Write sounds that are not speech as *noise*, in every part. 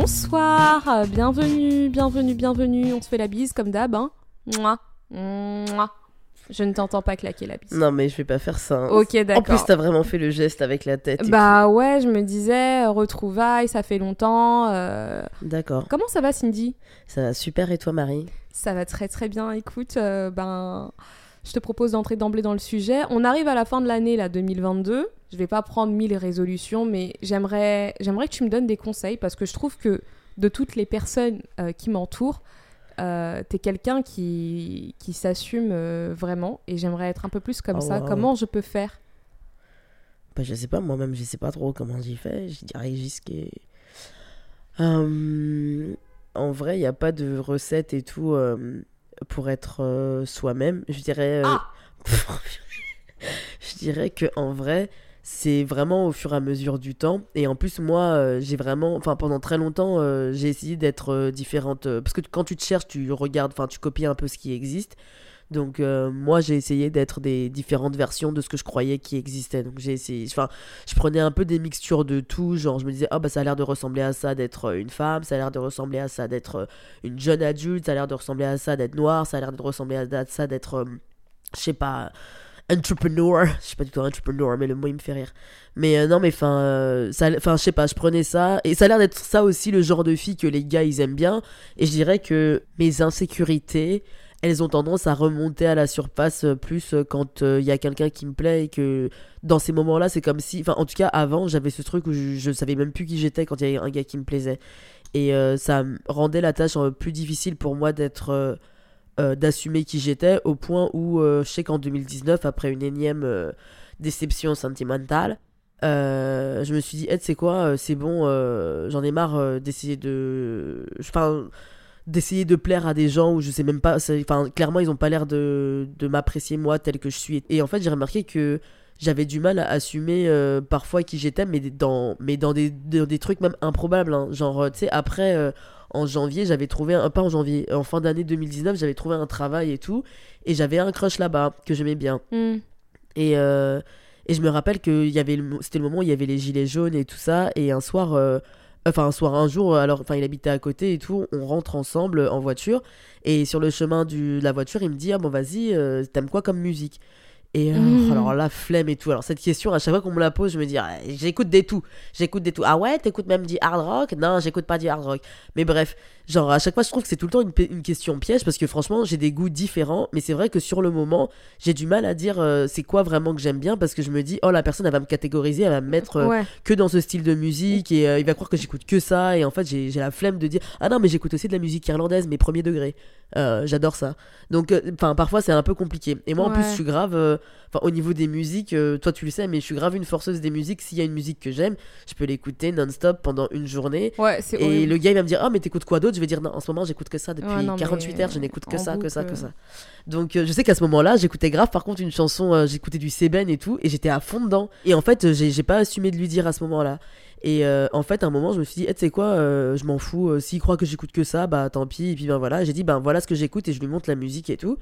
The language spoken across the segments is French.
Bonsoir, euh, bienvenue, bienvenue, bienvenue. On se fait la bise comme d'hab, hein. Mouah, mouah. Je ne t'entends pas claquer la bise. Non, mais je vais pas faire ça. hein. Ok, En d'accord. plus, t'as vraiment fait le geste avec la tête. Bah ouais, je me disais, euh, retrouvailles, ça fait longtemps. euh. D'accord. Comment ça va, Cindy? Ça va super. Et toi, Marie? Ça va très très bien. Écoute, euh, ben, je te propose d'entrer d'emblée dans le sujet. On arrive à la fin de l'année, là, 2022. Je vais pas prendre mille résolutions, mais j'aimerais, j'aimerais que tu me donnes des conseils parce que je trouve que de toutes les personnes euh, qui m'entourent, euh, t'es quelqu'un qui, qui s'assume euh, vraiment et j'aimerais être un peu plus comme Oh, ça. wow. Comment je peux faire? Bah, je sais pas, moi-même, je sais pas trop comment j'y fais. Je dirais juste que. Euh, en vrai, il n'y a pas de recette et tout pour être euh, soi-même. Je dirais. euh, Ah *laughs* je dirais que en vrai, c'est vraiment au fur et à mesure du temps. Et en plus, moi, euh, j'ai vraiment. Enfin, pendant très longtemps, euh, j'ai essayé d'être euh, différente. parce que quand tu te cherches, tu regardes, enfin, tu copies un peu ce qui existe. Donc euh, moi j'ai essayé d'être des différentes versions de ce que je croyais qui existait. Donc j'ai essayé, enfin je prenais un peu des mixtures de tout, genre je me disais ah bah ça a l'air de ressembler à ça d'être euh, une femme, ça a l'air de ressembler à ça d'être euh, une jeune adulte, ça a l'air de ressembler à ça d'être noir, ça a l'air de ressembler à ça d'être je sais pas entrepreneur, je sais pas du tout entrepreneur mais le mot il me fait rire. Mais non mais enfin je sais pas, je prenais ça et ça a l'air d'être ça aussi le genre de fille que les gars ils aiment bien et je dirais que mes insécurités elles ont tendance à remonter à la surface euh, plus euh, quand il y a quelqu'un qui me plaît et que dans ces moments-là, c'est comme si. Enfin, en tout cas, avant, j'avais ce truc où je, je savais même plus qui j'étais quand il y avait un gars qui me plaisait. Et euh, ça rendait la tâche euh, plus difficile pour moi d'être. euh, euh, d'assumer qui j'étais au point où euh, je sais qu'en 2019, après une énième euh, déception sentimentale, euh, je me suis dit, hey, tu sais quoi, euh, c'est bon, euh, j'en ai marre euh, d'essayer de. Enfin d'essayer de plaire à des gens où je sais même pas enfin clairement ils ont pas l'air de, de m'apprécier moi tel que je suis et en fait j'ai remarqué que j'avais du mal à assumer euh, parfois qui j'étais mais dans mais dans des, dans des trucs même improbables hein. genre euh, tu sais après euh, en janvier j'avais trouvé un pas en janvier en fin d'année 2019 j'avais trouvé un travail et tout et j'avais un crush là-bas que j'aimais bien Hmm. et, euh, et je me rappelle que c'était le moment où il y avait les gilets jaunes et tout ça. Et un soir, enfin un soir, un jour, alors, enfin il habitait à côté et tout, on rentre ensemble en voiture. Et sur le chemin du, de la voiture, il me dit Ah bon, vas-y, euh, t'aimes quoi comme musique? Et euh, Mhm. alors la flemme et tout. Alors cette question, à chaque fois qu'on me la pose, je me dis Ah, j'écoute des tout. J'écoute des tout. Ah ouais, t'écoutes même du hard rock? Non, j'écoute pas du hard rock. Mais bref, genre à chaque fois, je trouve que c'est tout le temps une, une question piège parce que franchement, j'ai des goûts différents. Mais c'est vrai que sur le moment, j'ai du mal à dire euh, c'est quoi vraiment que j'aime bien parce que je me dis oh la personne elle va me catégoriser, elle va me mettre euh, Ouais. que dans ce style de musique et euh, il va croire que j'écoute que ça et en fait j'ai la flemme de dire ah non mais j'écoute aussi de la musique irlandaise mais premier degré j'adore ça donc enfin parfois c'est un peu compliqué et moi en plus je suis grave enfin au niveau des musiques toi tu le sais mais je suis grave une forceuse des musiques s'il y a une musique que j'aime je peux l'écouter non-stop pendant une journée Ouais, et horrible. le gars il va me dire ah mais t'écoutes quoi d'autre? Je vais dire non en ce moment j'écoute que ça depuis Ouais, non, 48 mais heures je n'écoute que ça que ça que ça. Donc euh, je sais qu'à ce moment-là j'écoutais grave par contre une chanson euh, j'écoutais du Seben et tout et j'étais à fond dedans. Et en fait euh, j'ai pas assumé de lui dire à ce moment-là. Et euh, en fait à un moment je me suis dit Eh, tu sais quoi euh, je m'en fous euh, s'il croit que j'écoute que ça bah tant pis. Et puis ben voilà j'ai dit ben voilà ce que j'écoute et je lui montre la musique et tout.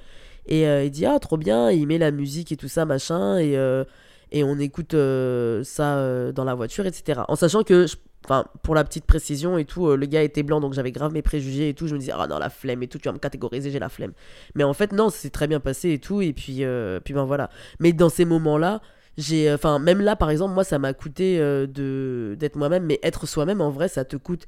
Et il dit ah trop bien il met la musique et tout ça machin et et on écoute euh, ça euh, dans la voiture etc en sachant que je- pour la petite précision et tout, euh, le gars était blanc, donc j'avais grave mes préjugés et tout. Je me disais, ah non, la flemme et tout, tu vas me catégoriser, j'ai la flemme. Mais en fait, non, c'est très bien passé et tout, et puis, puis ben voilà. Mais dans ces moments-là, j'ai. Enfin, même là, par exemple, moi, ça m'a coûté de d'être moi-même, mais être soi-même, en vrai, ça te coûte.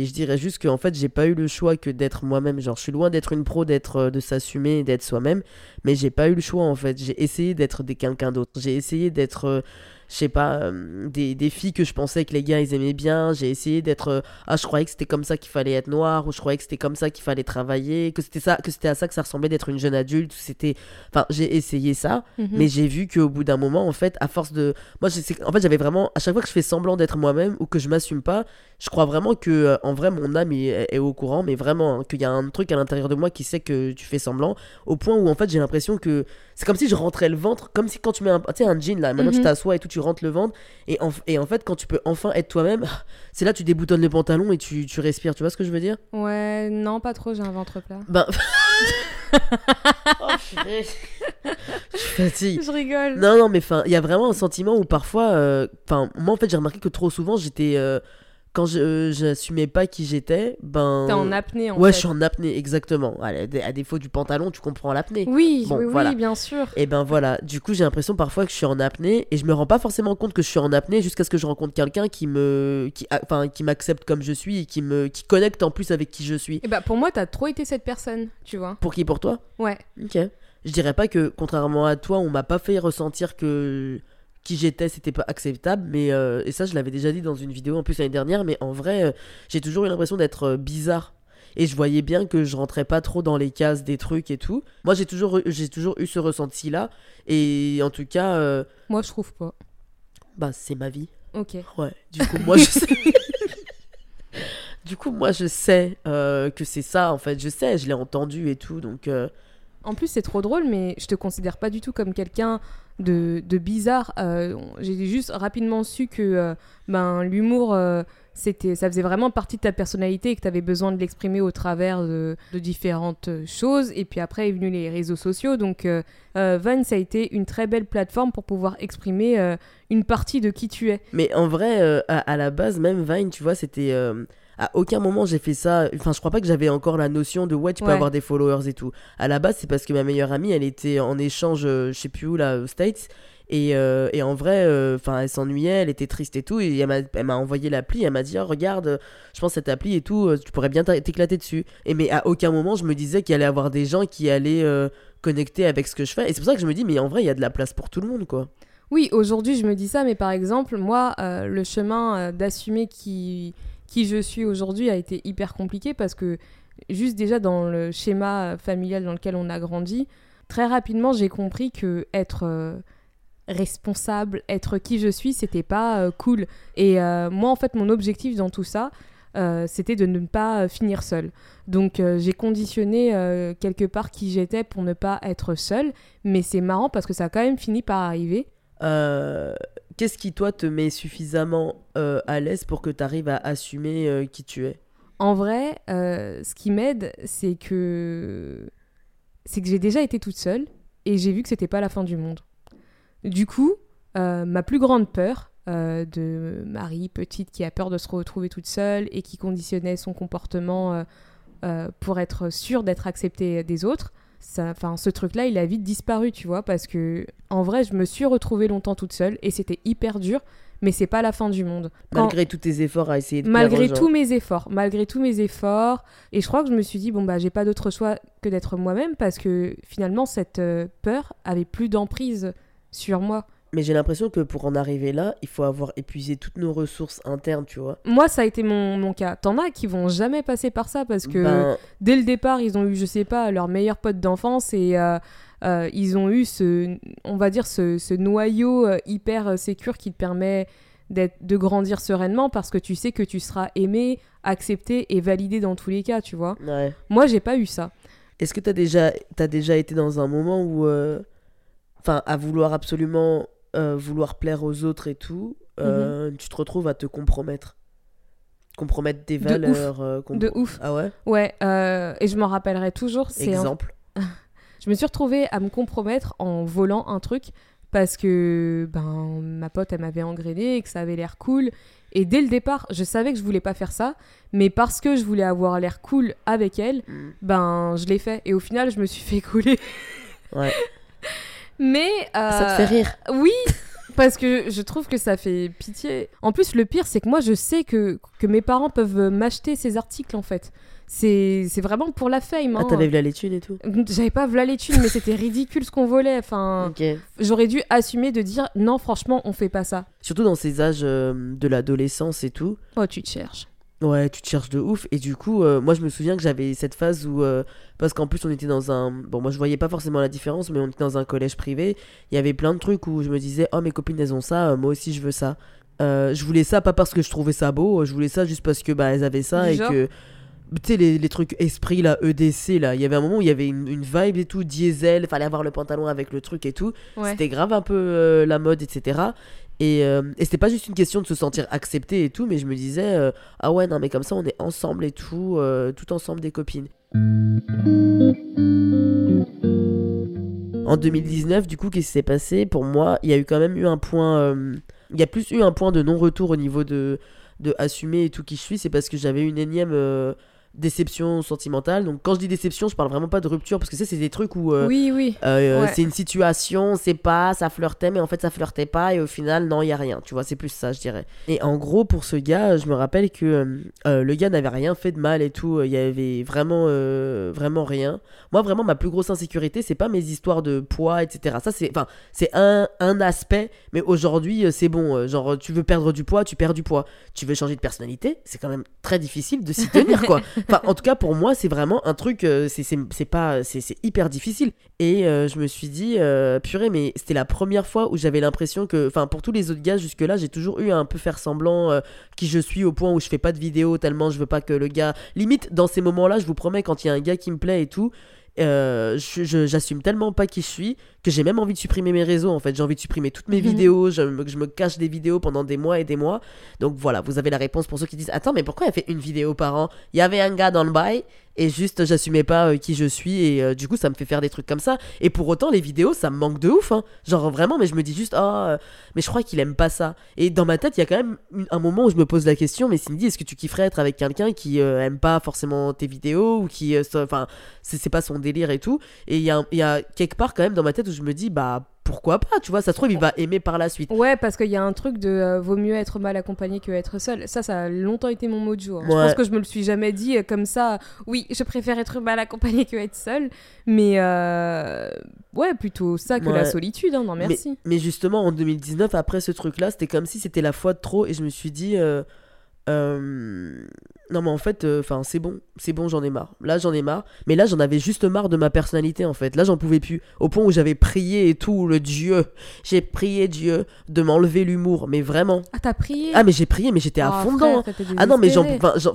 Et je dirais juste qu'en fait, j'ai pas eu le choix que d'être moi-même. Genre, je suis loin d'être une pro, d'être, euh, de s'assumer, d'être soi-même. Mais j'ai pas eu le choix en fait. J'ai essayé d'être des quelqu'un d'autre. J'ai essayé d'être, euh, je sais pas, euh, des, des filles que je pensais que les gars ils aimaient bien. J'ai essayé d'être, euh, ah je croyais que c'était comme ça qu'il fallait être noir, ou je croyais que c'était comme ça qu'il fallait travailler, que c'était ça, que c'était à ça que ça ressemblait d'être une jeune adulte. C'était, enfin j'ai essayé ça, Mhm. mais j'ai vu qu'au bout d'un moment en fait, à force de, moi en fait j'avais vraiment, à chaque fois que je fais semblant d'être moi-même ou que je m'assume pas, je crois vraiment que euh, en vrai mon âme est, est au courant, mais vraiment hein, qu'il y a un truc à l'intérieur de moi qui sait que tu fais semblant, au point où en fait j'ai l'impression que c'est comme si je rentrais le ventre, comme si quand tu mets un, tu un jean là, maintenant tu Mhm. t'assois et tout, tu rentres le ventre, et en, et en fait quand tu peux enfin être toi-même, *laughs* c'est là tu déboutonnes le pantalon et tu, tu respires, tu vois ce que je veux dire? Ouais, non, pas trop, j'ai un ventre plat. Ben. *laughs* *laughs* oh, je fatigue. Je rigole. Non, non, mais il y a vraiment un sentiment où parfois, euh, enfin, moi en fait, j'ai remarqué que trop souvent, j'étais, euh, quand je j'assumais pas qui j'étais, ben. T'es en apnée en Ouais, fait. je suis en apnée, exactement. À, à défaut du pantalon, tu comprends l'apnée. Oui, Bon, oui, oui, voilà. bien sûr. Et ben voilà, du coup j'ai l'impression parfois que je suis en apnée et je me rends pas forcément compte que je suis en apnée jusqu'à ce que je rencontre quelqu'un qui me qui a- enfin qui m'accepte comme je suis et qui me qui connecte en plus avec qui je suis. Et bah pour moi, t'as trop été cette personne, tu vois. Pour qui? Pour toi? Ouais. OK. Je dirais pas que contrairement à toi, on m'a pas fait ressentir que qui j'étais c'était pas acceptable mais euh, et ça je l'avais déjà dit dans une vidéo en plus l'année dernière mais en vrai euh, j'ai toujours eu l'impression d'être euh, bizarre et je voyais bien que je rentrais pas trop dans les cases des trucs et tout. Moi j'ai toujours eu- j'ai toujours eu ce ressenti là et en tout cas euh, Moi, je trouve pas. bah c'est ma vie. Ok. Ouais, du coup, moi, je *laughs* sais. du coup, moi, je sais euh, que c'est ça, en fait. Je sais, je l'ai entendu et tout, donc... euh, En plus, c'est trop drôle, mais je te considère pas du tout comme quelqu'un de, bizarre. Euh, J'ai juste rapidement su que euh, ben, l'humour, euh, ça faisait vraiment partie de ta personnalité et que tu avais besoin de l'exprimer au travers de, différentes choses. Et puis après est venu les réseaux sociaux. Donc, Vine, ça a été une très belle plateforme pour pouvoir exprimer une partie de qui tu es. Mais en vrai, à, à la base, même Vine, tu vois, c'était... À aucun moment j'ai fait ça. Enfin, je crois pas que j'avais encore la notion de ouais, tu peux Ouais. avoir des followers et tout. À la base, c'est parce que ma meilleure amie, elle était en échange, euh, je sais plus où, là, aux States. Et, euh, et en vrai, euh, enfin, elle s'ennuyait, elle était triste et tout. Et elle m'a, envoyé l'appli. Elle m'a dit, oh, regarde, je pense cette appli et tout, tu pourrais bien t'éclater dessus. Et mais à aucun moment, je me disais qu'il allait y avoir des gens qui allaient euh, connecter avec ce que je fais. Et c'est pour ça que je me dis, mais en vrai, il y a de la place pour tout le monde, quoi. Oui, aujourd'hui, je me dis ça, mais par exemple, moi, le chemin d'assumer qui, qui je suis aujourd'hui a été hyper compliqué parce que juste déjà dans le schéma familial dans lequel on a grandi, très rapidement, j'ai compris que être euh, responsable, être qui je suis, c'était pas euh, cool. Et euh, moi, en fait, mon objectif dans tout ça, c'était de ne pas finir seule. Donc j'ai conditionné quelque part qui j'étais pour ne pas être seule, mais c'est marrant parce que ça a quand même fini par arriver. Qu'est-ce qui, toi, te met suffisamment euh, à l'aise pour que tu arrives à assumer euh, qui tu es? En vrai, euh, ce qui m'aide, c'est que c'est que j'ai déjà été toute seule et j'ai vu que c'était pas la fin du monde. Du coup, ma plus grande peur de Marie, petite, qui a peur de se retrouver toute seule et qui conditionnait son comportement pour être sûre d'être acceptée des autres, enfin, ce truc-là, il a vite disparu, tu vois, parce que en vrai, je me suis retrouvée longtemps toute seule et c'était hyper dur, mais c'est pas la fin du monde. Quand- Malgré tous tes efforts à essayer de malgré tous mes efforts, malgré tous mes efforts. Et je crois que je me suis dit, bon, bah, j'ai pas d'autre choix que d'être moi-même parce que finalement, cette euh, peur avait plus d'emprise sur moi. Mais j'ai l'impression que pour en arriver là, il faut avoir épuisé toutes nos ressources internes, tu vois. Moi, ça a été mon, mon cas. T'en as qui vont jamais passer par ça parce que Ben, dès le départ, ils ont eu, je sais pas, leur meilleur pote d'enfance et euh, euh, ils ont eu ce, on va dire, ce, ce noyau euh, hyper sécure qui te permet de grandir sereinement parce que tu sais que tu seras aimé, accepté et validé dans tous les cas, tu vois. ouais. Moi, j'ai pas eu ça. Est-ce que t'as déjà, as déjà été dans un moment où, euh, enfin, à vouloir absolument euh, vouloir plaire aux autres et tout, euh, tu te retrouves à te compromettre, compromettre Mhm. De valeurs, euh, compro- De ouf. Ah ouais. Ouais, et je m'en rappellerai toujours. Un- Exemple. *laughs* Je me suis retrouvée à me compromettre en volant un truc parce que ben ma pote elle m'avait engrainé et que ça avait l'air cool. Et dès le départ, je savais que je voulais pas faire ça, mais parce que je voulais avoir l'air cool avec elle, Mm. ben je l'ai fait. Et au final, je me suis fait couler. Ouais. *laughs* Mais Ça te euh, fait rire. Oui, *laughs* parce que je trouve que ça fait pitié. En plus, le pire, c'est que moi, je sais que, que mes parents peuvent m'acheter ces articles, en fait. C'est vraiment pour la fame. Ah, hein. t'avais vu la l'étude et tout. J'avais pas v'là les thunes, mais c'était ridicule ce qu'on volait. Enfin, j'aurais dû assumer de dire non, franchement, on fait pas ça. Surtout dans ces âges euh, de l'adolescence et tout. Oh, tu te cherches. Ouais, tu te cherches de ouf. Et du coup, euh, moi, je me souviens que j'avais cette phase où. euh, parce qu'en plus, on était dans un. Bon, moi, je voyais pas forcément la différence, mais on était dans un collège privé. Il y avait plein de trucs où je me disais, oh, mes copines, elles ont ça, euh, moi aussi, je veux ça. Je voulais ça pas parce que je trouvais ça beau, je voulais ça juste parce que bah, elles avaient ça et que. Tu sais, les, les trucs esprit, là, EDC, là. Il y avait un moment où il y avait une, une vibe et tout, diesel, fallait avoir le pantalon avec le truc et tout. Ouais. C'était grave un peu la mode, etc. Et, euh, et c'était pas juste une question de se sentir accepté et tout, mais je me disais, euh, ah ouais, non, mais comme ça, on est ensemble et tout, euh, tout ensemble des copines. En En 2019, du coup, qu'est-ce qui s'est passé? Pour moi, il y a eu quand même eu un point. Il y a plus eu un point de non-retour au niveau de, de assumer et tout qui je suis. C'est parce que j'avais une énième déception sentimentale. Donc, quand je dis déception, je parle vraiment pas de rupture parce que ça, c'est des trucs où. euh, Oui, oui. euh, Ouais. C'est une situation, c'est pas, ça flirtait, mais en fait ça flirtait pas, et au final, non, il y a rien. Tu vois, c'est plus ça, je dirais. Et en gros, pour ce gars, je me rappelle que euh, euh, le gars n'avait rien fait de mal et tout. Il y avait vraiment, euh, vraiment rien. Moi, vraiment, ma plus grosse insécurité, c'est pas mes histoires de poids, etc. Ça, c'est, enfin, c'est un, un aspect, mais aujourd'hui, euh, c'est bon. euh, Genre, tu veux perdre du poids, tu perds du poids. Tu veux changer de personnalité, c'est quand même très difficile de s'y tenir, quoi. *laughs* Enfin, en tout cas, pour moi, c'est vraiment un truc, euh, c'est pas, c'est hyper difficile. Et euh, je me suis dit, euh, purée, mais c'était la première fois où j'avais l'impression que, enfin, pour tous les autres gars, jusque-là, j'ai toujours eu un peu faire semblant qui je suis au point où je fais pas de vidéo tellement je veux pas que le gars. Limite, dans ces moments-là, je vous promets, quand il y a un gars qui me plaît et tout. j'assume tellement pas qui je suis que j'ai même envie de supprimer mes réseaux en fait. J'ai envie de supprimer toutes mes Mhm. vidéos. Je me, je me cache des vidéos pendant des mois et des mois. Donc voilà vous avez la réponse pour ceux qui disent attends mais pourquoi elle fait une vidéo par an? Il y avait un gars dans le bail et juste j'assumais pas euh, qui je suis et euh, du coup ça me fait faire des trucs comme ça. Et pour autant les vidéos ça me manque de ouf hein. genre vraiment mais je me dis juste ah euh, mais je crois qu'il aime pas ça. Et dans ma tête il y a quand même un moment où je me pose la question mais Cindy est-ce que tu kifferais être avec quelqu'un qui aime pas forcément tes vidéos ou qui enfin c'est pas son délire et tout? Et il y, a un- il y a quelque part quand même dans ma tête où je me dis bah pourquoi pas tu vois ça se trouve il va aimer par la suite Ouais, parce qu'il y a un truc de euh, vaut mieux être mal accompagné que être seul. Ça, ça a longtemps été mon mot de jour. Je Ouais. pense que je me le suis jamais dit euh, comme ça. Oui, je préfère être mal accompagné que être seul. Mais euh, ouais, plutôt ça que la solitude. hein. Non, merci. Mais justement, en 2019, après ce truc-là, c'était comme si c'était la fois de trop et je me suis dit, euh, euh, non mais en fait, enfin c'est bon, c'est bon, j'en ai marre. Là, j'en ai marre. Mais là, j'en avais juste marre de ma personnalité en fait. Là, j'en pouvais plus. Au point où j'avais prié et tout, le Dieu. J'ai prié Dieu de m'enlever l'humour, mais vraiment. Ah, t'as prié Ah mais j'ai prié, mais j'étais à Ah, fond dedans. Ah non, mais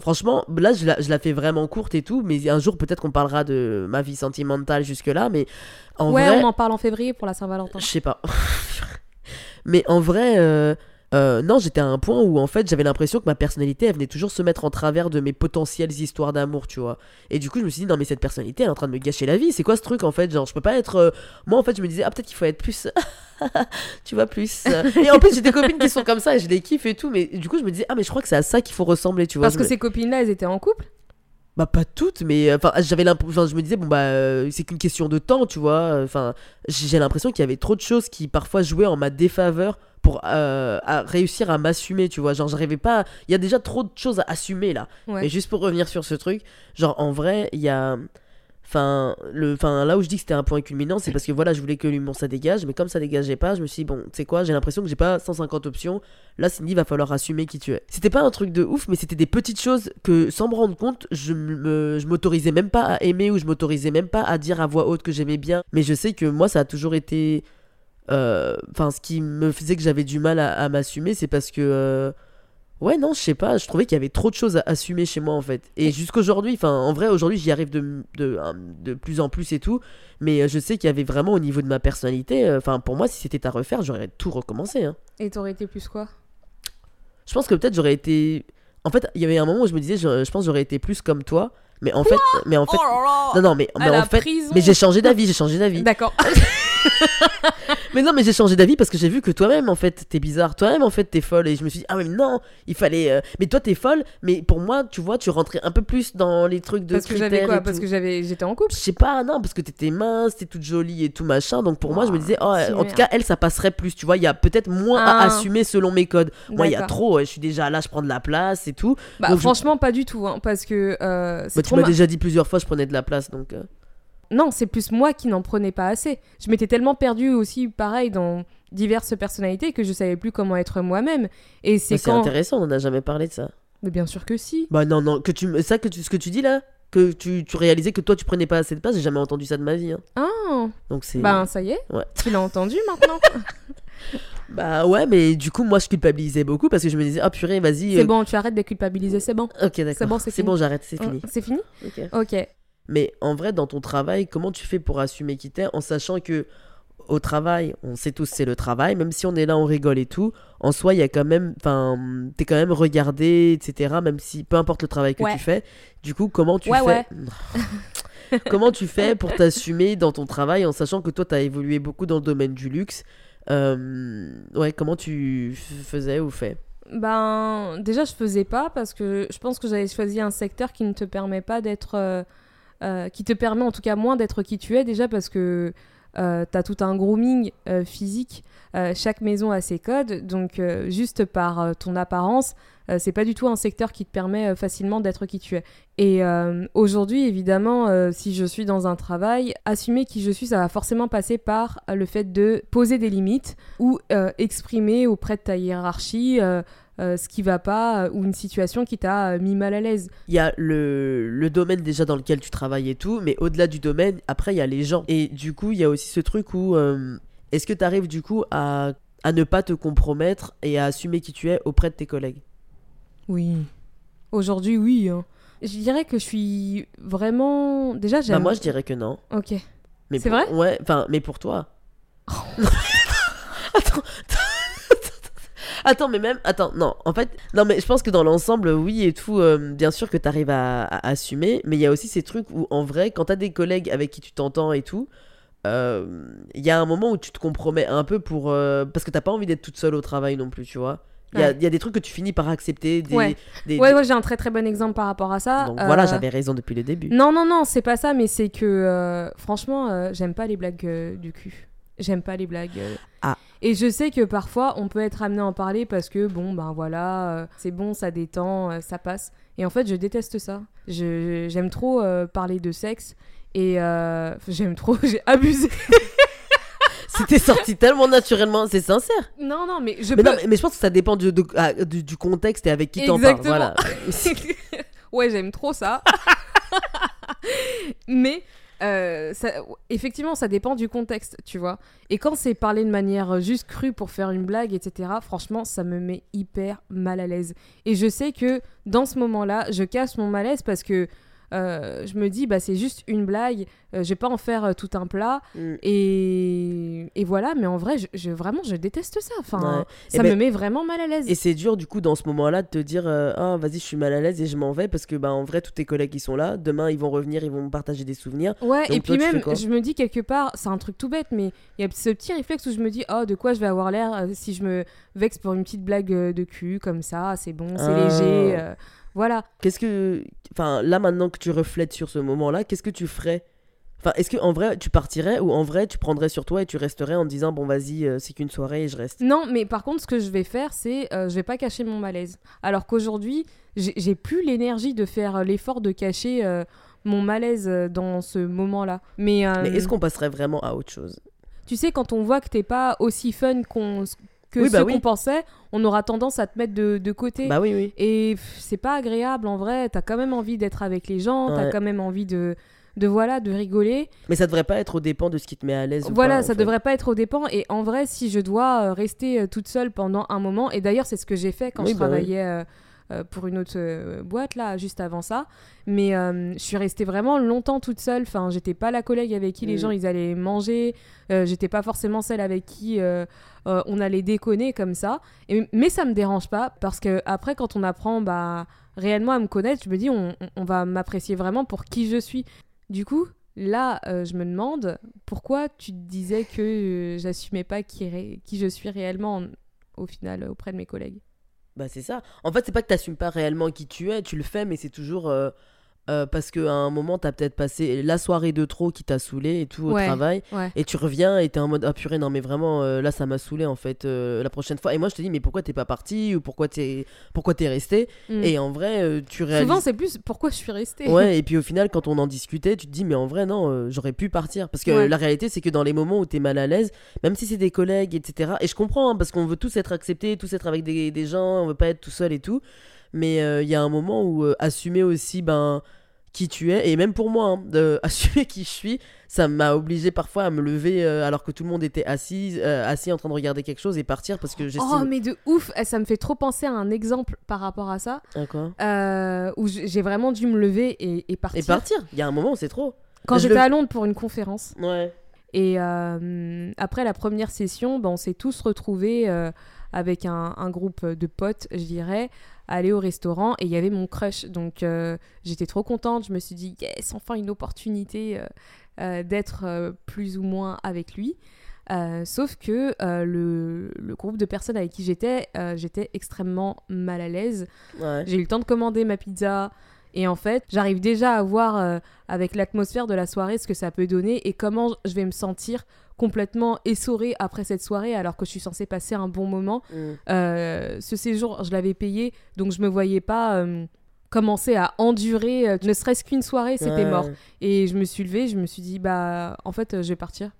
franchement, là, je la, je la fais vraiment courte et tout, mais un jour, peut-être qu'on parlera de ma vie sentimentale jusque-là, mais en Ouais, vrai, on en parle en février pour la Saint-Valentin. je sais pas. *laughs* mais en vrai, euh, euh, non, j'étais à un point où, en fait, j'avais l'impression que ma personnalité, elle venait toujours se mettre en travers de mes potentielles histoires d'amour, tu vois. Et du coup, je me suis dit, non, mais cette personnalité, elle est en train de me gâcher la vie. C'est quoi ce truc, en fait? Genre, je peux pas être... euh, Moi, en fait, je me disais, ah, peut-être qu'il faut être plus... *laughs* tu vois, plus... Et en plus, j'ai des copines qui sont comme ça et je les kiffe et tout, mais du coup, je me disais, ah, mais je crois que c'est à ça qu'il faut ressembler, tu vois. Parce que me- ces copines-là, elles étaient en couple? Bah pas toutes, mais euh, enfin j'avais l'impression, je me disais bon bah euh, c'est qu'une question de temps, tu vois. Enfin j'ai l'impression qu'il y avait trop de choses qui parfois jouaient en ma défaveur pour euh, à réussir à m'assumer, tu vois. Genre j'arrivais pas, à- il y a déjà trop de choses à assumer là. Ouais. Mais juste pour revenir sur ce truc, genre en vrai il y a Enfin, le, enfin, là où je dis que c'était un point culminant, c'est parce que voilà, je voulais que l'humour ça dégage, mais comme ça dégageait pas, je me suis dit, bon, tu sais quoi, j'ai l'impression que j'ai pas 150 options. Là, Cindy, va falloir assumer qui tu es. C'était pas un truc de ouf, mais c'était des petites choses que, sans me rendre compte, je me, m'autorisais même pas à aimer ou je m'autorisais même pas à dire à voix haute que j'aimais bien. Mais je sais que moi, ça a toujours été. euh, Enfin, ce qui me faisait que j'avais du mal à, à m'assumer, c'est parce que. euh, Ouais, non, je sais pas, je trouvais qu'il y avait trop de choses à assumer chez moi en fait. Et jusqu'aujourd'hui, enfin, en vrai, aujourd'hui, j'y arrive de, de, de plus en plus et tout. Mais euh, je sais qu'il y avait vraiment au niveau de ma personnalité, euh, enfin, pour moi, si c'était à refaire, j'aurais tout recommencé. Hein. Et t'aurais été plus quoi? Je pense que peut-être j'aurais été. En fait, il y avait un moment où je me disais, je, je pense que j'aurais été plus comme toi. Mais en fait. Mais en fait. Oh là là Non, non, mais, mais en fait. prison. Mais j'ai changé d'avis, j'ai changé d'avis. D'accord. *laughs* Mais non, mais j'ai changé d'avis parce que j'ai vu que toi-même, en fait, t'es bizarre. Toi-même, en fait, t'es folle. Et je me suis dit, ah, mais non, il fallait. euh, Mais toi, t'es folle. Mais pour moi, tu vois, tu rentrais un peu plus dans les trucs de Parce que critères. j'avais quoi et Parce tout. que j'avais, j'étais en couple. Je sais pas, non, parce que t'étais mince, t'es toute jolie et tout machin. Donc pour moi, je me disais, oh, si, en tout merde. cas, elle, ça passerait plus. Tu vois, il y a peut-être moins à Ah. assumer selon mes codes. Moi, il y a D'accord. trop. ouais, Je suis déjà là, je prends de la place et tout. Bah, Donc, je- franchement, pas du tout, hein, parce que euh, c'est Bah, tu trop m'as ma- déjà dit plusieurs fois, je prenais de la place. Donc. euh. Non, c'est plus moi qui n'en prenais pas assez. Je m'étais tellement perdue aussi, pareil, dans diverses personnalités que je savais plus comment être moi-même. Et c'est Bah, quand. intéressant, on n'a jamais parlé de ça. Mais bien sûr que si. Bah non, non, que tu, me- ça, que tu, ce que tu dis là, que tu, tu réalisais que toi tu prenais pas assez de place, j'ai jamais entendu ça de ma vie. hein. Ah, Donc c'est. ben ça y est, Ouais. tu l'as entendu *laughs* maintenant. Bah ouais, mais du coup, moi je culpabilisais beaucoup parce que je me disais, ah purée, vas-y. c'est euh, bon, tu arrêtes de culpabiliser, c'est bon. Ok, d'accord. C'est bon, c'est C'est fini. bon, j'arrête, c'est fini. Hein, C'est fini Ok. Ok. Mais en vrai, dans ton travail, comment tu fais pour assumer qui t'es en sachant que au travail, on sait tous c'est le travail, même si on est là, on rigole et tout. En soi, il y a quand même, enfin, t'es quand même regardé, etc. Même si, peu importe le travail que Ouais. tu fais. Du coup, comment tu Ouais, fais ouais. *laughs* comment tu fais pour *laughs* t'assumer dans ton travail en sachant que toi, tu as évolué beaucoup dans le domaine du luxe? Euh, Ouais, comment tu faisais ou fais? Ben, déjà, je faisais pas parce que je pense que j'avais choisi un secteur qui ne te permet pas d'être. euh, euh, qui te permet en tout cas moins d'être qui tu es, déjà parce que euh, tu as tout un grooming euh, physique. Euh, chaque maison a ses codes, donc juste par ton apparence, c'est pas du tout un secteur qui te permet facilement d'être qui tu es. Et aujourd'hui, évidemment, si je suis dans un travail, assumer qui je suis, ça va forcément passer par le fait de poser des limites ou exprimer auprès de ta hiérarchie euh, ce qui va pas euh, ou une situation qui t'a euh, mis mal à l'aise. Il y a le, le domaine déjà dans lequel tu travailles et tout, mais au-delà du domaine, après, il y a les gens. Et du coup, il y a aussi ce truc où euh, est-ce que tu arrives du coup à, à ne pas te compromettre et à assumer qui tu es auprès de tes collègues? Oui. Aujourd'hui, oui. hein. Je dirais que je suis vraiment. Déjà, Bah, j'aime. moi, je dirais que non. Ok. C'est pour- vrai? Ouais, enfin, mais pour toi. *laughs* attends, attends, mais même, attends, non, en fait, non, mais je pense que dans l'ensemble, oui et tout, euh, bien sûr que t'arrives à, à assumer, mais il y a aussi ces trucs où, en vrai, quand t'as des collègues avec qui tu t'entends et tout, euh, il y a un moment où tu te compromets un peu pour, euh, parce que t'as pas envie d'être toute seule au travail non plus, tu vois. Il y, a, Ouais. il y a des trucs que tu finis par accepter, des, Ouais. des- Ouais, des- ouais, j'ai un très très bon exemple par rapport à ça. Donc voilà, j'avais raison depuis le début. Non, non, non, c'est pas ça, mais c'est que franchement, j'aime pas les blagues du cul. J'aime pas les blagues. Ah. Et je sais que parfois, on peut être amené à en parler parce que, bon, ben voilà, euh, c'est bon, ça détend, euh, ça passe. Et en fait, je déteste ça. Je- J'aime trop euh, parler de sexe et j'aime trop, *laughs* j'ai abusé. *laughs* C'était sorti tellement naturellement, c'est sincère. non, non, mais je Mais, peux. non, mais- mais je pense que ça dépend du, de- ah, du, du contexte et avec qui t'en parles. Voilà. *laughs* ouais, j'aime trop ça. Mais euh, ça- effectivement, ça dépend du contexte, tu vois. Et quand c'est parlé de manière juste crue pour faire une blague, etc., franchement, ça me met hyper mal à l'aise. Et je sais que dans ce moment-là, je casse mon malaise parce que euh, je me dis, bah, c'est juste une blague, euh, je vais pas en faire euh, tout un plat. Mm. Et, et voilà, mais en vrai, je, je- vraiment, je déteste ça. Enfin, Ouais. ça Eh me ben, met vraiment mal à l'aise. Et c'est dur du coup dans ce moment-là de te dire euh, ah vas-y je suis mal à l'aise et je m'en vais parce que bah en vrai tous tes collègues qui sont là demain ils vont revenir ils vont me partager des souvenirs Ouais, Donc et toi, puis même, je me dis quelque part, c'est un truc tout bête, mais il y a ce petit réflexe où je me dis, oh, de quoi je vais avoir l'air euh, si je me vexe pour une petite blague euh, de cul, comme ça, c'est bon, c'est Ah. léger. euh, voilà. qu'est-ce que enfin là maintenant que tu reflètes sur ce moment-là qu'est-ce que tu ferais enfin est-ce que en vrai tu partirais ou en vrai tu prendrais sur toi et tu resterais en te disant bon vas-y euh, c'est qu'une soirée et je reste? Non, mais par contre, ce que je vais faire, c'est, euh, je vais pas cacher mon malaise. Alors qu'aujourd'hui, j'ai plus l'énergie de faire euh, l'effort de cacher euh, mon malaise dans ce moment-là. Mais, mais est-ce qu'on passerait vraiment à autre chose? tu sais, quand on voit que t'es pas aussi fun qu'on que Oui, ce bah qu'on pensait, on aura tendance à te mettre de, de côté. bah oui oui Et c'est pas agréable en vrai, t'as quand même envie d'être avec les gens, t'as Ouais. quand même envie de, de voilà, de rigoler. mais ça devrait pas être au dépend de ce qui te met à l'aise ou Voilà, pas, ça fait. devrait pas être au dépens. Et en vrai, si je dois euh, rester euh, toute seule pendant un moment, et d'ailleurs c'est ce que j'ai fait quand Oui, je bah travaillais euh, euh, pour une autre euh, boîte là, juste avant ça, mais euh, je suis restée vraiment longtemps toute seule. Enfin, j'étais pas la collègue avec qui les Mm. gens ils allaient manger, j'étais pas forcément celle avec qui on allait déconner comme ça. Et, mais ça me dérange pas parce que après quand on apprend bah réellement à me connaître, je me dis on va m'apprécier vraiment pour qui je suis. Du coup, là, euh, je me demande pourquoi tu te disais que euh, j'assumais pas qui, je suis réellement en- au final euh, auprès de mes collègues. Bah c'est ça. En fait, c'est pas que t'assumes pas réellement qui tu es, tu le fais, mais c'est toujours euh, parce qu'à un moment, t'as peut-être passé la soirée de trop qui t'a saoulé et tout au Ouais. travail, Ouais. et tu reviens et t'es en mode ah purée, non mais vraiment, euh, là ça m'a saoulé en fait euh, la prochaine fois. Et moi je te dis, mais pourquoi t'es pas parti ou pourquoi t'es pourquoi t'es resté? Mm. Et en vrai, tu réalises. Souvent, c'est plus pourquoi je suis restée. Ouais, *laughs* et puis au final, quand on en discutait, tu te dis, mais en vrai, non, j'aurais pu partir. Parce que Ouais. la réalité, c'est que dans les moments où t'es mal à l'aise, même si c'est des collègues, etc., et je comprends, hein, parce qu'on veut tous être acceptés, tous être avec des, des gens, on veut pas être tout seul et tout, mais euh, il y a un moment où euh, assumer aussi, ben qui tu es et même pour moi hein, de *laughs* assumer qui je suis ça m'a obligé parfois à me lever euh, alors que tout le monde était assis assis en train de regarder quelque chose et partir parce que j'estime Oh, mais de ouf Eh, Ça me fait trop penser à un exemple par rapport à ça, Ah, quoi? Où j'ai vraiment dû me lever et, et partir. et partir. Il y a un moment où c'est trop. Quand j'étais le- à Londres pour une conférence. ouais. Et après la première session, ben, on s'est tous retrouvés avec un, un groupe de potes, je dirais, aller au restaurant et il y avait mon crush. Donc euh, j'étais trop contente. Je me suis dit, yes, enfin une opportunité euh, euh, d'être plus ou moins avec lui. sauf que le, le, groupe de personnes avec qui j'étais, j'étais extrêmement mal à l'aise. J'ai eu le temps de commander ma pizza. Et en fait, j'arrive déjà à voir avec l'atmosphère de la soirée ce que ça peut donner et comment je vais me sentir complètement essorée après cette soirée alors que je suis censée passer un bon moment. Mm. Euh, ce séjour, je l'avais payé, donc je me voyais pas euh, commencer à endurer, euh, ne serait-ce qu'une soirée, c'était mort. Et je me suis levée, je me suis dit, bah en fait, je vais partir.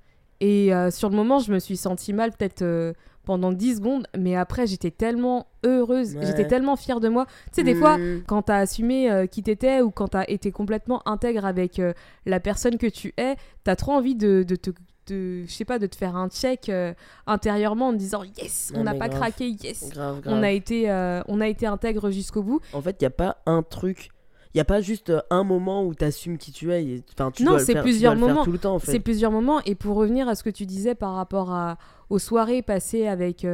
Et sur le moment, je me suis sentie mal peut-être pendant 10 secondes, mais après, j'étais tellement heureuse, j'étais tellement fière de moi. Tu sais, des fois, mm. quand t'as assumé qui t'étais ou quand t'as été complètement intègre avec la personne que tu es, t'as trop envie de, de te de je sais pas de te faire un check euh, intérieurement en te disant yes on n'a pas craqué yes. On a été euh, on a été intègre jusqu'au bout. En fait il y a pas un truc il y a pas juste euh, un moment où tu assumes qui tu es enfin tu non c'est plusieurs moments. tout le temps en fait. c'est plusieurs moments. Et pour revenir à ce que tu disais par rapport à aux soirées passées avec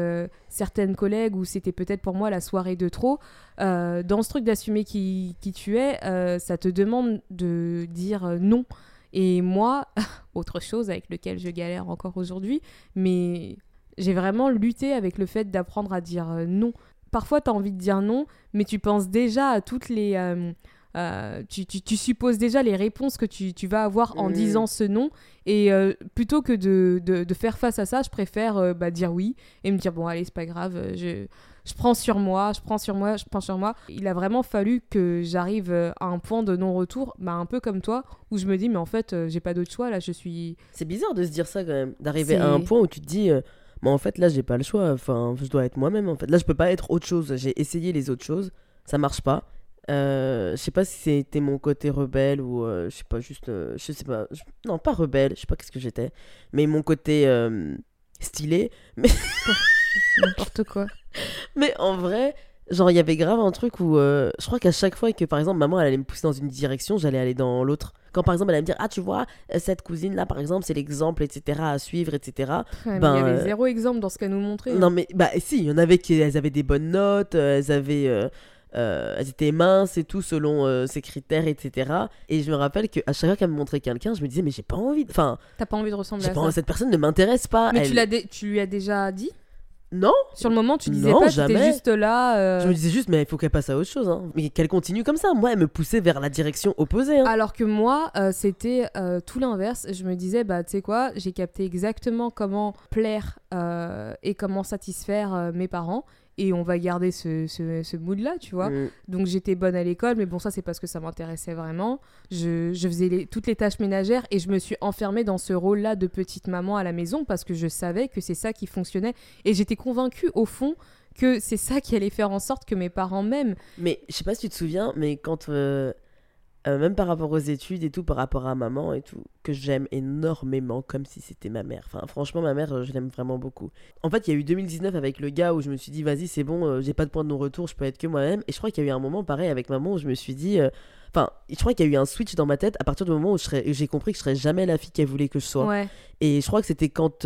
certaines collègues où c'était peut-être pour moi la soirée de trop dans ce truc d'assumer qui, qui tu es ça te demande de dire non et moi, *laughs* autre chose avec lequel je galère encore aujourd'hui, mais j'ai vraiment lutté avec le fait d'apprendre à dire euh, non. Parfois, tu as envie de dire non, mais tu penses déjà à toutes les... Euh, euh, tu, tu, supposes déjà les réponses que tu, tu vas avoir en mmh. disant ce non. Et plutôt que de, de, de, faire face à ça, je préfère bah, dire oui et me dire bon, allez, c'est pas grave, je, je prends sur moi, je prends sur moi, je prends sur moi. Il a vraiment fallu que j'arrive euh, à un point de non-retour, bah, un peu comme toi, où je me dis, mais en fait, euh, j'ai pas d'autre choix, là, je suis. C'est bizarre de se dire ça quand même, d'arriver à un point où tu te dis, euh, mais en fait, là, j'ai pas le choix, enfin, je dois être moi-même, en fait. Là, je peux pas être autre chose. J'ai essayé les autres choses, ça marche pas. Je sais pas si c'était mon côté rebelle ou je sais pas juste je sais pas non pas rebelle je sais pas qu'est-ce que j'étais mais mon côté stylé mais *laughs* n'importe quoi *laughs* mais en vrai, genre, il y avait grave un truc où euh, je crois qu'à chaque fois que, par exemple, maman, elle allait me pousser dans une direction, j'allais aller dans l'autre. Quand, par exemple, elle allait me dire, ah, tu vois, euh, cette cousine-là, par exemple, c'est l'exemple, etc., à suivre, etc. ben, il y avait euh, zéro exemple dans ce qu'elle nous montrait. Non, mais, bah, si, il y en avait qui elles avaient des bonnes notes, elles avaient. Elles étaient minces et tout selon ses critères, etc. Et je me rappelle qu'à chaque fois qu'elle me montrait quelqu'un, je me disais, mais j'ai pas envie. Enfin. T'as pas envie de ressembler à ça. Cette personne ne m'intéresse pas. Mais tu, l'as tu lui as déjà dit? Non. Sur le moment, tu disais pas, tu étais juste là. Euh. Je me disais juste, mais il faut qu'elle passe à autre chose. Hein. Mais qu'elle continue comme ça. Moi, elle me poussait vers la direction opposée. Hein. Alors que moi, euh, c'était euh, tout l'inverse. Je me disais, bah, tu sais quoi, j'ai capté exactement comment plaire et comment satisfaire mes parents et on va garder ce, ce, mood-là, tu vois. Mm. Donc j'étais bonne à l'école, mais bon, ça c'est parce que ça m'intéressait vraiment. Je, je faisais toutes les tâches ménagères et je me suis enfermée dans ce rôle-là de petite maman à la maison parce que je savais que c'est ça qui fonctionnait. Et j'étais convaincue, au fond, que c'est ça qui allait faire en sorte que mes parents m'aiment. Mais je sais pas si tu te souviens, mais quand euh, euh, même par rapport aux études et tout, par rapport à maman et tout, que j'aime énormément, comme si c'était ma mère. Enfin, franchement, ma mère, euh, je l'aime vraiment beaucoup. En fait, il y a eu 2019 avec le gars où je me suis dit, vas-y, c'est bon, euh, j'ai pas de point de non-retour, je peux être que moi-même. Et je crois qu'il y a eu un moment pareil avec maman où je me suis dit. Enfin, je crois qu'il y a eu un switch dans ma tête à partir du moment où j'ai compris que je serais jamais la fille qu'elle voulait que je sois. Et je crois que c'était quand.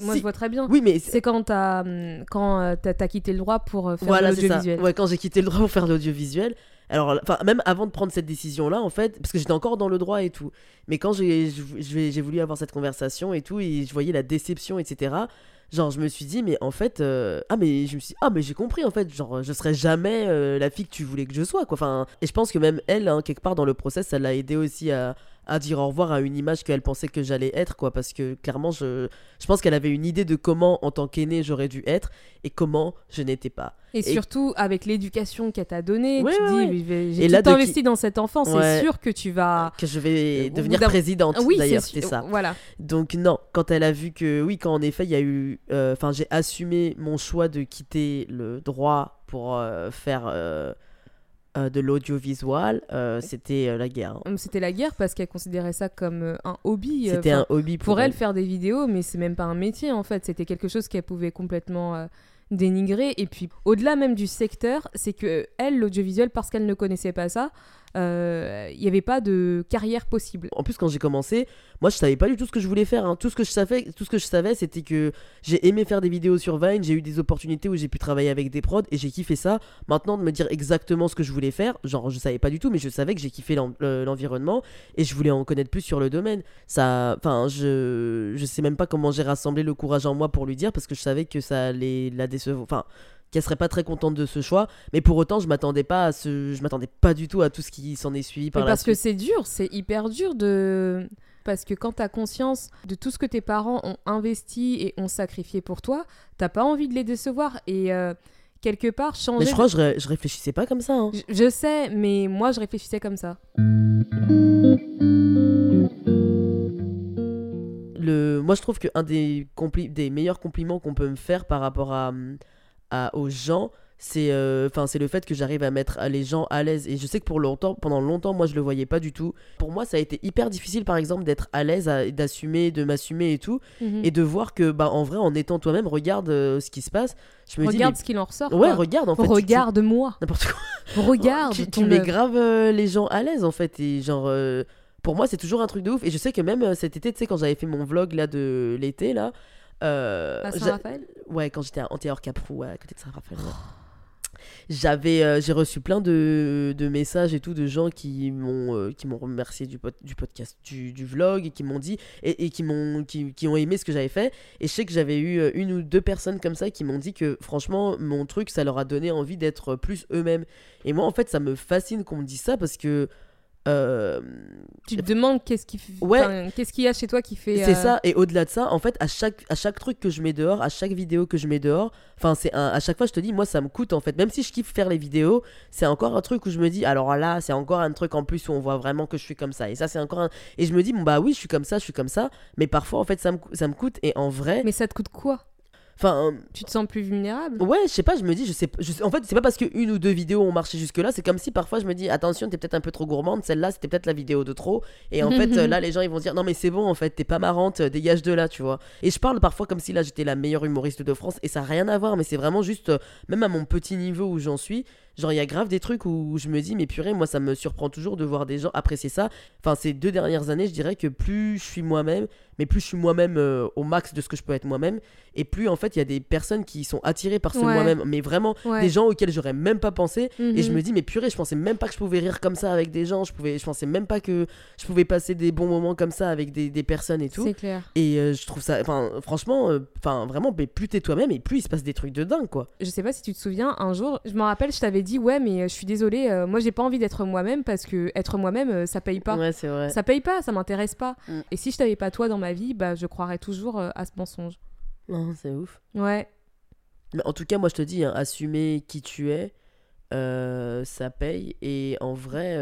Moi, je vois très bien. Oui, mais c'est quand t'as quand as, quitté le droit pour faire l'audiovisuel. Ouais, quand j'ai quitté le droit pour faire l'audiovisuel. Alors, enfin, même avant de prendre cette décision-là, en fait, parce que j'étais encore dans le droit et tout. Mais quand j'ai voulu avoir cette conversation et tout, et je voyais la déception, etc., genre, je me suis dit, mais en fait, euh, ah, mais je me suis ah, mais j'ai compris, en fait, genre, je serais jamais euh, la fille que tu voulais que je sois, quoi. Enfin, et je pense que même elle, hein, quelque part dans le process, ça l'a aidé aussi à, à dire au revoir à une image qu'elle pensait que j'allais être, quoi. Parce que clairement, je, je pense qu'elle avait une idée de comment, en tant qu'aînée, j'aurais dû être et comment je n'étais pas. Et, surtout, avec l'éducation qu'elle t'a donnée, tu dis, j'ai tout investi dans cet enfant, c'est sûr que tu vas. Que je vais devenir présidente, oui, d'ailleurs, c'est ça. Voilà. Donc, non, quand elle a vu que, oui, quand en effet, il y a eu. Euh, enfin, j'ai assumé mon choix de quitter le droit pour euh, faire. Euh, euh, de l'audiovisuel, euh, c'était euh, la guerre. Hein. C'était la guerre parce qu'elle considérait ça comme un hobby. C'était un hobby pour, elle. faire des vidéos, mais c'est même pas un métier en fait. C'était quelque chose qu'elle pouvait complètement dénigrer. Et puis au-delà même du secteur, c'est que elle, l'audiovisuel, parce qu'elle ne connaissait pas ça, euh, il n'y avait pas de carrière possible. En plus, quand j'ai commencé, moi, je savais pas du tout ce que je voulais faire. hein. Tout ce que je savais, tout ce que je savais, c'était que j'ai aimé faire des vidéos sur Vine. J'ai eu des opportunités où j'ai pu travailler avec des prods et j'ai kiffé ça. Maintenant, de me dire exactement ce que je voulais faire, genre, je savais pas du tout, mais je savais que j'ai kiffé l'en- le- l'environnement et je voulais en connaître plus sur le domaine. Ça, enfin, je, je sais même pas comment j'ai rassemblé le courage en moi pour lui dire parce que je savais que ça allait la décevoir. Enfin. Qu'elle serait pas très contente de ce choix, mais pour autant, je m'attendais pas à ce, je m'attendais pas du tout à tout ce qui s'en est suivi par Mais la parce que c'est dur, c'est hyper dur de. Parce que quand t'as conscience de tout ce que tes parents ont investi et ont sacrifié pour toi, t'as pas envie de les décevoir. Et euh, quelque part, changer. Mais je crois que je, ré- je réfléchissais pas comme ça. hein. Je, je sais, mais moi je réfléchissais comme ça. le, moi je trouve que un des, compli- des meilleurs compliments qu'on peut me faire par rapport à, à- aux gens, c'est euh, enfin c'est le fait que j'arrive à mettre les gens à l'aise. Et je sais que pour longtemps, pendant longtemps, moi je le voyais pas du tout. Pour moi, ça a été hyper difficile, par exemple, d'être à l'aise, d'assumer, de m'assumer et tout, Mhm. et de voir que bah en vrai, en étant toi-même, regarde euh, ce qui se passe. Je me Regarde dis, ce qu'il en ressort. ouais, quoi. regarde en fait. tu- Regarde-moi. N'importe quoi. Regarde. tu, mets grave euh, les gens à l'aise en fait et genre pour moi c'est toujours un truc de ouf et je sais que même cet été tu sais quand j'avais fait mon vlog là de l'été là À j'a- Saint-Raphaël? Ouais quand j'étais à Antioche Caprou à côté de Saint-Raphaël ouais. j'avais euh, j'ai reçu plein de, de messages et tout de gens qui m'ont euh, qui m'ont remercié du, du podcast du, du vlog et qui m'ont dit et, et qui m'ont qui, qui ont aimé ce que j'avais fait. Et je sais que j'avais eu euh, une ou deux personnes comme ça qui m'ont dit que franchement mon truc ça leur a donné envie d'être plus eux-mêmes. Et moi en fait ça me fascine qu'on me dise ça parce que euh, Tu te demandes qu'est-ce qui Ouais. enfin, qu'est-ce qu'il y a chez toi qui fait. c'est euh, ça, et au-delà de ça, en fait, à chaque, à chaque truc que je mets dehors, à chaque vidéo que je mets dehors, enfin, c'est un, à chaque fois, je te dis, moi, ça me coûte en fait. Même si je kiffe faire les vidéos, c'est encore un truc où je me dis, alors là, c'est encore un truc en plus où on voit vraiment que je suis comme ça. Et ça, c'est encore un. Et je me dis, bon, bah oui, je suis comme ça, je suis comme ça, mais parfois, en fait, ça me, ça me coûte, et en vrai, Mais ça te coûte quoi? Enfin. Tu te sens plus vulnérable? Ouais, je sais pas, je me dis, je sais, je sais- en fait, c'est pas parce que une ou deux vidéos ont marché jusque-là, c'est comme si parfois je me dis, attention, t'es peut-être un peu trop gourmande, celle-là, c'était peut-être la vidéo de trop, et en fait, euh, *laughs* là, les gens, ils vont dire, non, mais c'est bon, en fait, t'es pas marrante, euh, dégage de là, tu vois. Et je parle parfois comme si là, j'étais la meilleure humoriste de France, et ça a rien à voir, mais c'est vraiment juste, euh, même à mon petit niveau où j'en suis, genre, il y a grave des trucs où je me dis, mais purée, moi, ça me surprend toujours de voir des gens apprécier ça. Enfin, ces deux dernières années, je dirais que plus je suis moi-même, mais plus je suis moi-même euh, au max de ce que je peux être moi-même, et plus, en fait, il y a des personnes qui sont attirées par ce Ouais. moi-même, mais vraiment, Ouais. des gens auxquels j'aurais même pas pensé et je Mhm. me dis mais purée je pensais même pas que je pouvais rire comme ça avec des gens je pouvais je pensais même pas que je pouvais passer des bons moments comme ça avec des, des personnes et tout C'est clair. et euh, je trouve ça enfin franchement euh, enfin vraiment mais plus t'es toi-même et plus il se passe des trucs de dingue quoi Je sais pas si tu te souviens, un jour, je me rappelle, je t'avais dit, ouais, mais euh, je suis désolée, euh, moi j'ai pas envie d'être moi-même parce que être moi-même, euh, ça paye pas. ouais c'est vrai Ça paye pas, ça m'intéresse pas. Mm. Et si je t'avais pas toi dans ma vie, bah je croirais toujours euh, à ce mensonge. non c'est ouf Ouais. mais en tout cas moi je te dis hein, assumer qui tu es ça paye et en vrai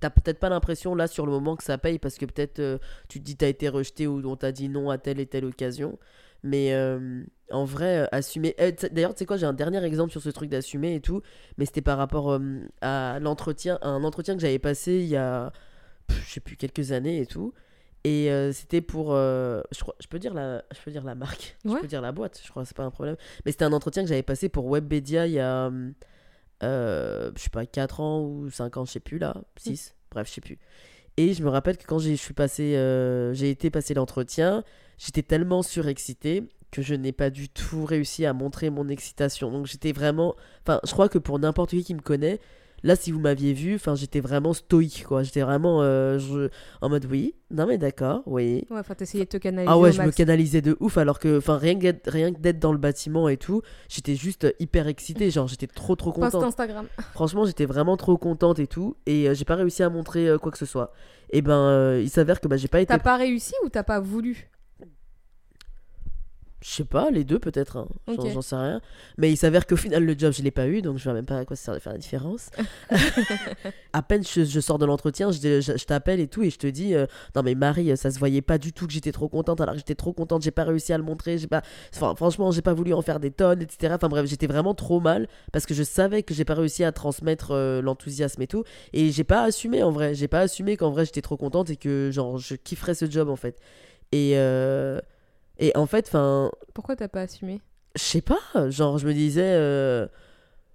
T'as peut-être pas l'impression là sur le moment que ça paye parce que peut-être tu te dis t'as été rejeté ou on t'a dit non à telle et telle occasion. Mais euh, en vrai, euh, assumer. eh, D'ailleurs, tu sais quoi, j'ai un dernier exemple sur ce truc d'assumer et tout. Mais c'était par rapport euh, à l'entretien, un entretien que j'avais passé il y a, pff, je sais plus, quelques années et tout. Et c'était pour. je, crois, je, peux dire la, je peux dire la marque, *laughs* je peux dire la boîte, je crois, c'est pas un problème. Mais c'était un entretien que j'avais passé pour Webedia il y a. je sais pas, 4 ans ou 5 ans, je sais plus là, 6, bref, je sais plus. Et je me rappelle que quand euh, j'ai été passer l'entretien, j'étais tellement surexcité que je n'ai pas du tout réussi à montrer mon excitation. Donc j'étais vraiment, enfin, je crois que pour n'importe qui qui me connaît, là, si vous m'aviez vu, enfin, j'étais vraiment stoïque, quoi. J'étais vraiment, euh, je- en mode oui, non mais d'accord, oui. Ouais, enfin, t'essayais de te canaliser. Ah ouais, au je me canalisais de ouf alors que, enfin, rien que d'être- rien que d'être dans le bâtiment et tout, j'étais juste hyper excité, genre j'étais trop trop Post contente. Instagram. *laughs* Franchement, j'étais vraiment trop contente et tout, et euh, j'ai pas réussi à montrer euh, quoi que ce soit. Et ben, euh, il s'avère que bah, j'ai pas été. T'as pas réussi ou t'as pas voulu? Je sais pas, les deux peut-être, hein. J'en- sais rien. Mais il s'avère qu'au final, le job, je l'ai pas eu, donc je vois même pas à quoi ça sert de faire la différence. *laughs* à peine je, je sors de l'entretien, je, je- je t'appelle et tout, et je te dis euh, Non, mais Marie, ça se voyait pas du tout que j'étais trop contente, alors que j'étais trop contente, j'ai pas réussi à le montrer, j'ai pas. Enfin, franchement, j'ai pas voulu en faire des tonnes, etc. Enfin bref, j'étais vraiment trop mal parce que je savais que j'ai pas réussi à transmettre euh, l'enthousiasme et tout, et j'ai pas assumé en vrai, j'ai pas assumé qu'en vrai j'étais trop contente et que genre je kifferais ce job en fait. Et. euh, Et en fait, enfin, Pourquoi t'as pas assumé? je sais pas, genre je me disais, euh,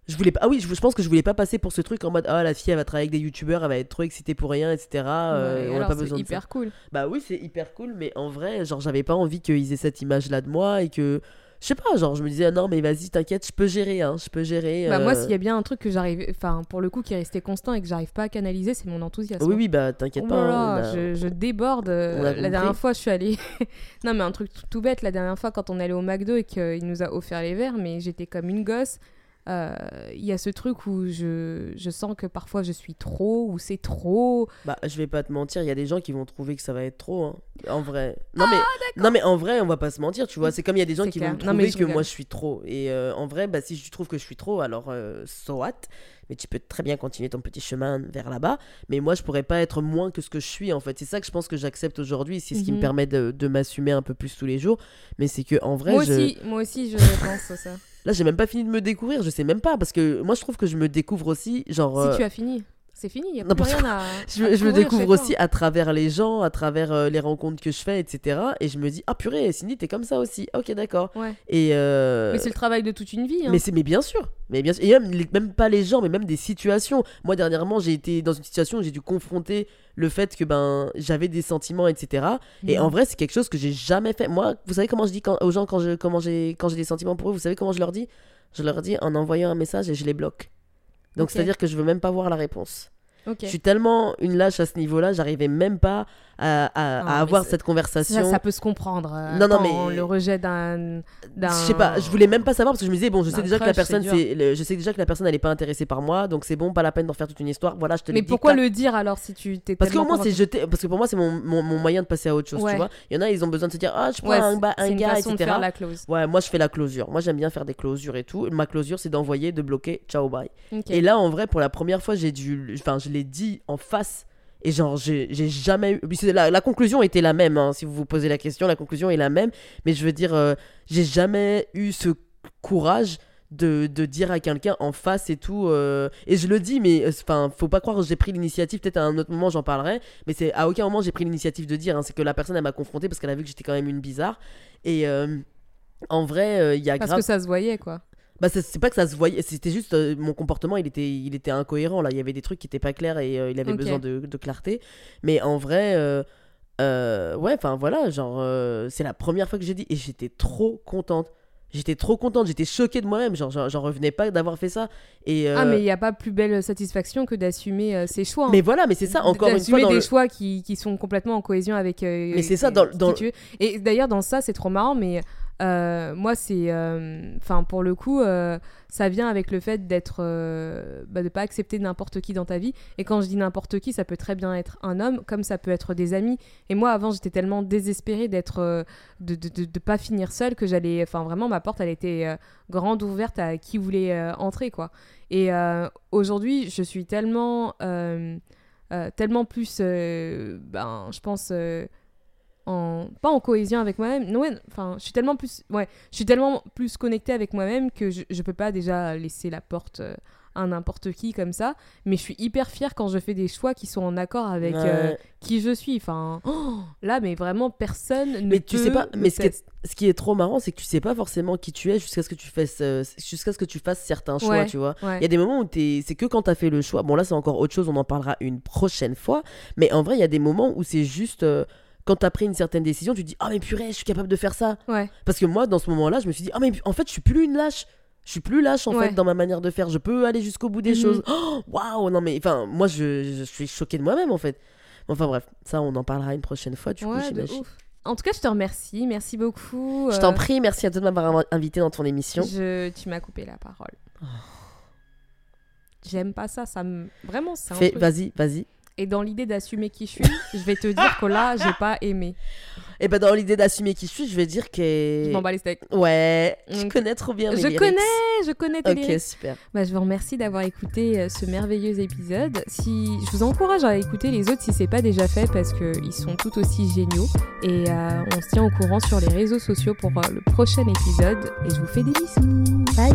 Je voulais pas. Ah oui, je, je pense que je voulais pas passer pour ce truc en mode ah la fille elle va travailler avec des youtubeurs, elle va être trop excitée pour rien, etc. euh, Ouais, on alors, pas besoin de ça. hyper cool. Bah oui, c'est hyper cool, mais en vrai, genre, j'avais pas envie qu'ils aient cette image-là de moi et que. Je sais pas, genre, je me disais, ah non, mais vas-y, t'inquiète, je peux gérer, hein, je peux gérer. Bah, moi, euh, s'il y a bien un truc que j'arrive, enfin, pour le coup, qui est resté constant et que j'arrive pas à canaliser, c'est mon enthousiasme. Oui, oui, bah t'inquiète Oh pas. là a- je, je déborde. euh, La dernière fois, je suis allée. *laughs* non, mais un truc tout, tout bête. La dernière fois, quand on est allé au McDo et qu'il nous a offert les verres, mais j'étais comme une gosse. Euh, Il y a ce truc où je, je sens que parfois je suis trop, ou c'est trop. Bah, je vais pas te mentir, il y a des gens qui vont trouver que ça va être trop, hein, en vrai. Non, Ah, mais, non, mais en vrai, on va pas se mentir, tu vois. C'est comme il y a des gens qui clair. vont trouver que moi je suis trop. Et euh, en vrai, bah, si je trouve que je suis trop, alors euh, so what? Mais tu peux très bien continuer ton petit chemin vers là-bas. Mais moi, je pourrais pas être moins que ce que je suis, en fait. C'est ça que je pense que j'accepte aujourd'hui. C'est ce qui me Mhm. permet de, de m'assumer un peu plus tous les jours. Mais c'est que en vrai, moi je... aussi, moi aussi, je pense à ça. Là, j'ai même pas fini de me découvrir. Je sais même pas. Parce que moi, je trouve que je me découvre aussi. Genre. euh, Si tu as fini, c'est fini. Il y a plus rien à. Je, me- je me découvrir découvre aussi à travers les gens, à travers euh, les rencontres que je fais, etc. Et je me dis, ah purée, Cindy, t'es comme ça aussi. Ok, d'accord. Ouais. Et euh, Mais c'est le travail de toute une vie. hein. mais c'est mais bien sûr, mais bien sûr. Et même, les- même pas les gens, mais même des situations. Moi dernièrement, j'ai été dans une situation où j'ai dû confronter le fait que ben j'avais des sentiments, etc. Et Mhm. en vrai, c'est quelque chose que j'ai jamais fait. Moi, vous savez comment je dis quand, aux gens quand je comment j'ai quand j'ai des sentiments pour eux, vous savez comment je leur dis? Je leur dis en envoyant un message et je les bloque. Donc Ok. c'est à dire que je veux même pas voir la réponse. Je suis tellement une lâche à ce niveau-là, j'arrivais même pas à, à- à mais avoir cette conversation. Ça, ça peut se comprendre. euh, Non, non, mais- Le rejet d'un. Je sais pas, je voulais même pas savoir parce que je me disais bon, je sais déjà que la personne c'est le- je sais déjà que la personne elle est pas intéressée par moi, donc c'est bon, pas la peine d'en faire toute une histoire. Voilà, je te Mais pourquoi le dire alors si tu t'es Parce moins c'est parce que pour moi c'est mon, mon, mon moyen de passer à autre chose, Ouais. tu vois. Il y en a ils ont besoin de se dire ah, je prends Ouais, un, c'est- ba- un gars de etc. faire la clause. Ouais, moi je fais la closure. Moi j'aime bien faire des closures et tout. Ma closure c'est d'envoyer, de bloquer, ciao bye. Et là, en vrai, pour la première fois, j'ai dû. Enfin, je l'ai dit en face. Et genre, j'ai jamais eu. La, la conclusion était la même, hein, si vous vous posez la question, la conclusion est la même. Mais je veux dire, euh, j'ai jamais eu ce courage de, de dire à quelqu'un en face et tout. euh, et je le dis, mais enfin, faut pas croire que j'ai pris l'initiative. Peut-être à un autre moment, j'en parlerai. Mais c'est à aucun moment j'ai pris l'initiative de dire. hein, c'est que la personne, elle m'a confronté parce qu'elle a vu que j'étais quand même une bizarre. Et. euh, en vrai, euh, il y a Parce grave que ça se voyait, quoi. Bah c'est pas que ça se voyait, c'était juste euh, mon comportement, il était, il était incohérent là. Il y avait des trucs qui étaient pas clairs et euh, il avait besoin de, de clarté. Mais en vrai, euh, ouais, enfin voilà, genre c'est la première fois que j'ai dit et j'étais trop contente. J'étais trop contente, j'étais choquée de moi-même, genre j'en revenais pas d'avoir fait ça. Et euh, Ah, mais il n'y a pas plus belle satisfaction que d'assumer euh, ses choix. hein. mais voilà, mais c'est ça encore une fois D'assumer des le- choix qui, qui sont complètement en cohésion avec. euh, Mais c'est ça, dans- dans-. Et d'ailleurs, dans ça, c'est trop marrant, mais euh, moi, c'est. euh, Enfin, pour le coup, euh, ça vient avec le fait d'être. bah, de pas accepter n'importe qui dans ta vie. Et quand je dis n'importe qui, ça peut très bien être un homme, comme ça peut être des amis. Et moi, avant, j'étais tellement désespérée d'être. de, de, de- de pas finir seule que j'allais. Enfin, vraiment, ma porte, elle était grande ouverte à qui voulait entrer, quoi. Et aujourd'hui, je suis tellement. tellement plus, ben, je pense, en, pas en cohésion avec moi-même. Non, ouais, enfin, je suis tellement plus, ouais, je suis tellement plus connectée avec moi-même que je, je peux pas déjà laisser la porte euh, à n'importe qui comme ça. Mais je suis hyper fière quand je fais des choix qui sont en accord avec euh, qui je suis. Enfin, oh, *gasps* là, mais vraiment, personne ne Mais tu peut sais pas, mais ce qui, est, tester. ce qui est trop marrant, c'est que tu sais pas forcément qui tu es jusqu'à ce que tu fasses, euh, jusqu'à ce que tu fasses certains choix, Ouais. tu vois. Il y a des moments où c'est que quand t'as fait le choix. Bon, là, c'est encore autre chose, on en parlera une prochaine fois. Mais en vrai, il y a des moments où c'est juste. Euh, quand t'as pris une certaine décision, tu te dis Ah, mais purée, je suis capable de faire ça. Ouais. Parce que moi, dans ce moment-là, je me suis dit Ah, mais en fait, je suis plus une lâche. Je suis plus lâche en Ouais. fait dans ma manière de faire. Je peux aller jusqu'au bout des Mhm. choses. Oh, Waouh, non mais enfin, moi je, je suis choquée de moi-même en fait. Enfin bref, ça on en parlera une prochaine fois du coup. Ouais, de j'imagine. En tout cas, je te remercie. Merci beaucoup. Je euh, t'en prie, merci à toi de m'avoir invité dans ton émission. Je... Tu m'as coupé la parole. J'aime pas ça, ça me... Vraiment, truc. vas-y, vas-y. Et dans l'idée d'assumer qui je suis, je vais te dire que là, j'ai pas aimé. Et ben dans l'idée d'assumer qui je suis, je vais dire que. Je m'en bats les steaks. Ouais, je connais trop bien mes Je lyrics. connais, je connais tes Ok, lyrics. super. Bah, je vous remercie d'avoir écouté euh, ce merveilleux épisode. Si, je vous encourage à écouter les autres si c'est pas déjà fait parce qu'ils sont tout aussi géniaux. Et euh, on se tient au courant sur les réseaux sociaux pour euh, le prochain épisode. Et je vous fais des bisous. Bye